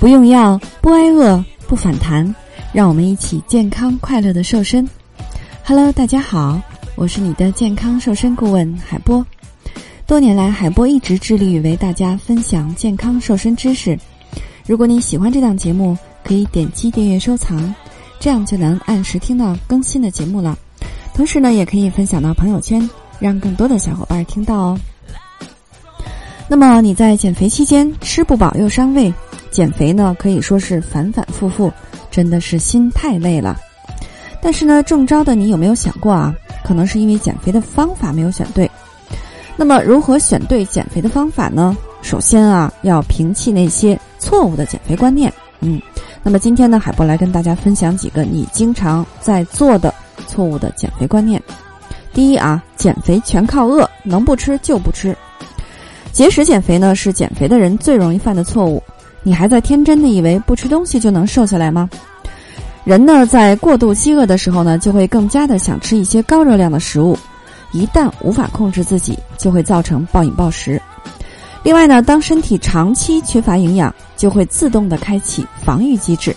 不用药，不挨饿，不反弹，让我们一起健康快乐的瘦身。Hello，大家好，我是你的健康瘦身顾问海波。多年来，海波一直致力于为大家分享健康瘦身知识。如果你喜欢这档节目，可以点击订阅收藏，这样就能按时听到更新的节目了。同时呢，也可以分享到朋友圈，让更多的小伙伴听到哦。那么你在减肥期间吃不饱又伤胃。减肥呢，可以说是反反复复，真的是心太累了。但是呢，中招的你有没有想过啊？可能是因为减肥的方法没有选对。那么，如何选对减肥的方法呢？首先啊，要摒弃那些错误的减肥观念。嗯，那么今天呢，海波来跟大家分享几个你经常在做的错误的减肥观念。第一啊，减肥全靠饿，能不吃就不吃。节食减肥呢，是减肥的人最容易犯的错误。你还在天真的以为不吃东西就能瘦下来吗？人呢，在过度饥饿的时候呢，就会更加的想吃一些高热量的食物，一旦无法控制自己，就会造成暴饮暴食。另外呢，当身体长期缺乏营养，就会自动的开启防御机制，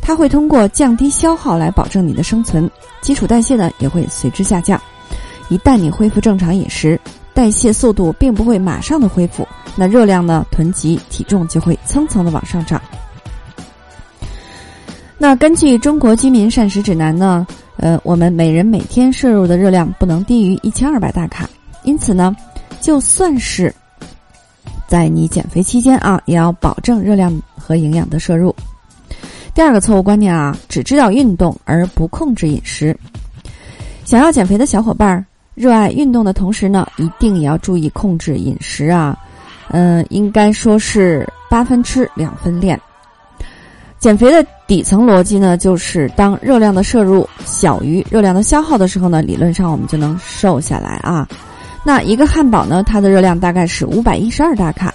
它会通过降低消耗来保证你的生存，基础代谢呢也会随之下降。一旦你恢复正常饮食，代谢速度并不会马上的恢复。那热量呢囤积，体重就会蹭蹭的往上涨。那根据《中国居民膳食指南》呢，呃，我们每人每天摄入的热量不能低于一千二百大卡。因此呢，就算是在你减肥期间啊，也要保证热量和营养的摄入。第二个错误观念啊，只知道运动而不控制饮食。想要减肥的小伙伴儿，热爱运动的同时呢，一定也要注意控制饮食啊。嗯，应该说是八分吃两分练。减肥的底层逻辑呢，就是当热量的摄入小于热量的消耗的时候呢，理论上我们就能瘦下来啊。那一个汉堡呢，它的热量大概是五百一十二大卡，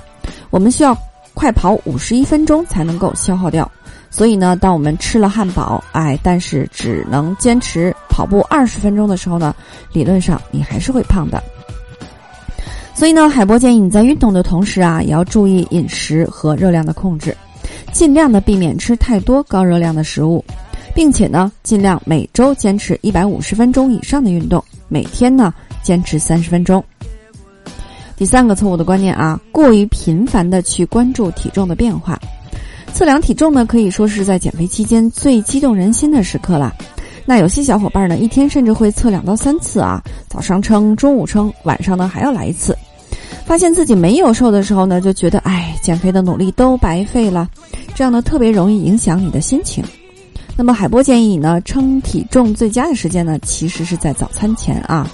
我们需要快跑五十一分钟才能够消耗掉。所以呢，当我们吃了汉堡，哎，但是只能坚持跑步二十分钟的时候呢，理论上你还是会胖的。所以呢，海波建议你在运动的同时啊，也要注意饮食和热量的控制，尽量的避免吃太多高热量的食物，并且呢，尽量每周坚持一百五十分钟以上的运动，每天呢坚持三十分钟。第三个错误的观念啊，过于频繁的去关注体重的变化，测量体重呢，可以说是在减肥期间最激动人心的时刻了。那有些小伙伴呢，一天甚至会测两到三次啊，早上称，中午称，晚上呢还要来一次。发现自己没有瘦的时候呢，就觉得哎，减肥的努力都白费了，这样呢特别容易影响你的心情。那么海波建议你呢，称体重最佳的时间呢，其实是在早餐前啊，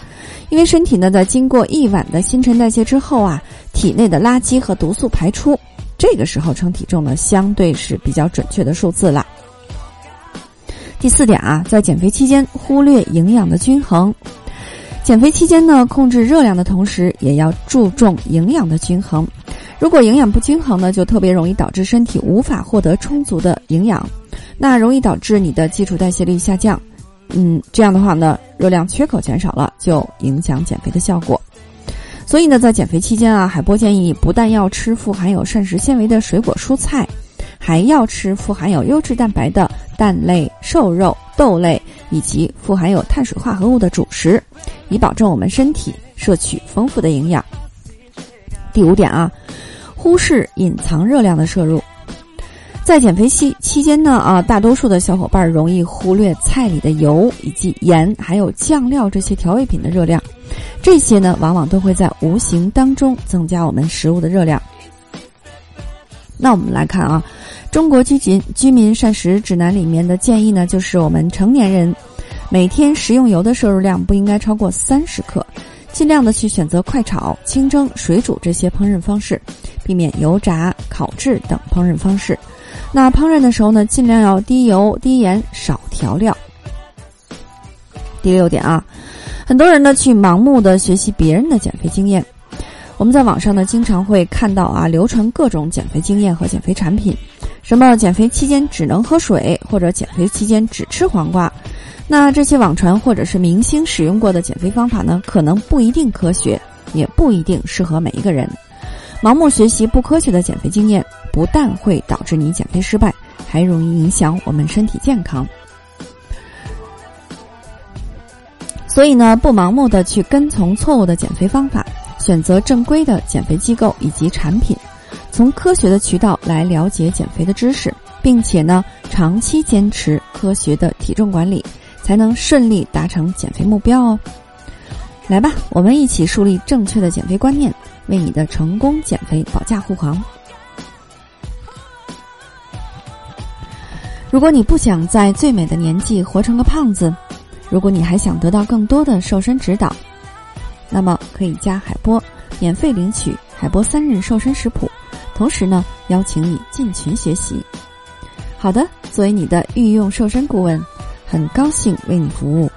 因为身体呢在经过一晚的新陈代谢之后啊，体内的垃圾和毒素排出，这个时候称体重呢，相对是比较准确的数字了。第四点啊，在减肥期间忽略营养的均衡。减肥期间呢，控制热量的同时，也要注重营养的均衡。如果营养不均衡呢，就特别容易导致身体无法获得充足的营养，那容易导致你的基础代谢率下降。嗯，这样的话呢，热量缺口减少了，就影响减肥的效果。所以呢，在减肥期间啊，海波建议不但要吃富含有膳食纤维的水果蔬菜，还要吃富含有优质蛋白的蛋类、瘦肉、豆类。以及富含有碳水化合物的主食，以保证我们身体摄取丰富的营养。第五点啊，忽视隐藏热量的摄入。在减肥期期间呢啊，大多数的小伙伴容易忽略菜里的油以及盐，还有酱料这些调味品的热量。这些呢，往往都会在无形当中增加我们食物的热量。那我们来看啊。中国居民居民膳食指南里面的建议呢，就是我们成年人每天食用油的摄入量不应该超过三十克，尽量的去选择快炒、清蒸、水煮这些烹饪方式，避免油炸、烤制等烹饪方式。那烹饪的时候呢，尽量要低油、低盐、少调料。第六点啊，很多人呢去盲目的学习别人的减肥经验，我们在网上呢经常会看到啊流传各种减肥经验和减肥产品。什么减肥期间只能喝水，或者减肥期间只吃黄瓜？那这些网传或者是明星使用过的减肥方法呢？可能不一定科学，也不一定适合每一个人。盲目学习不科学的减肥经验，不但会导致你减肥失败，还容易影响我们身体健康。所以呢，不盲目的去跟从错误的减肥方法，选择正规的减肥机构以及产品，从科学的渠道来了解减肥的知识，并且呢，长期坚持科学的体重管理，才能顺利达成减肥目标哦。来吧，我们一起树立正确的减肥观念，为你的成功减肥保驾护航。如果你不想在最美的年纪活成个胖子，如果你还想得到更多的瘦身指导，那么可以加海波，免费领取海波三日瘦身食谱，同时呢，邀请你进群学习。好的，作为你的御用瘦身顾问，很高兴为你服务。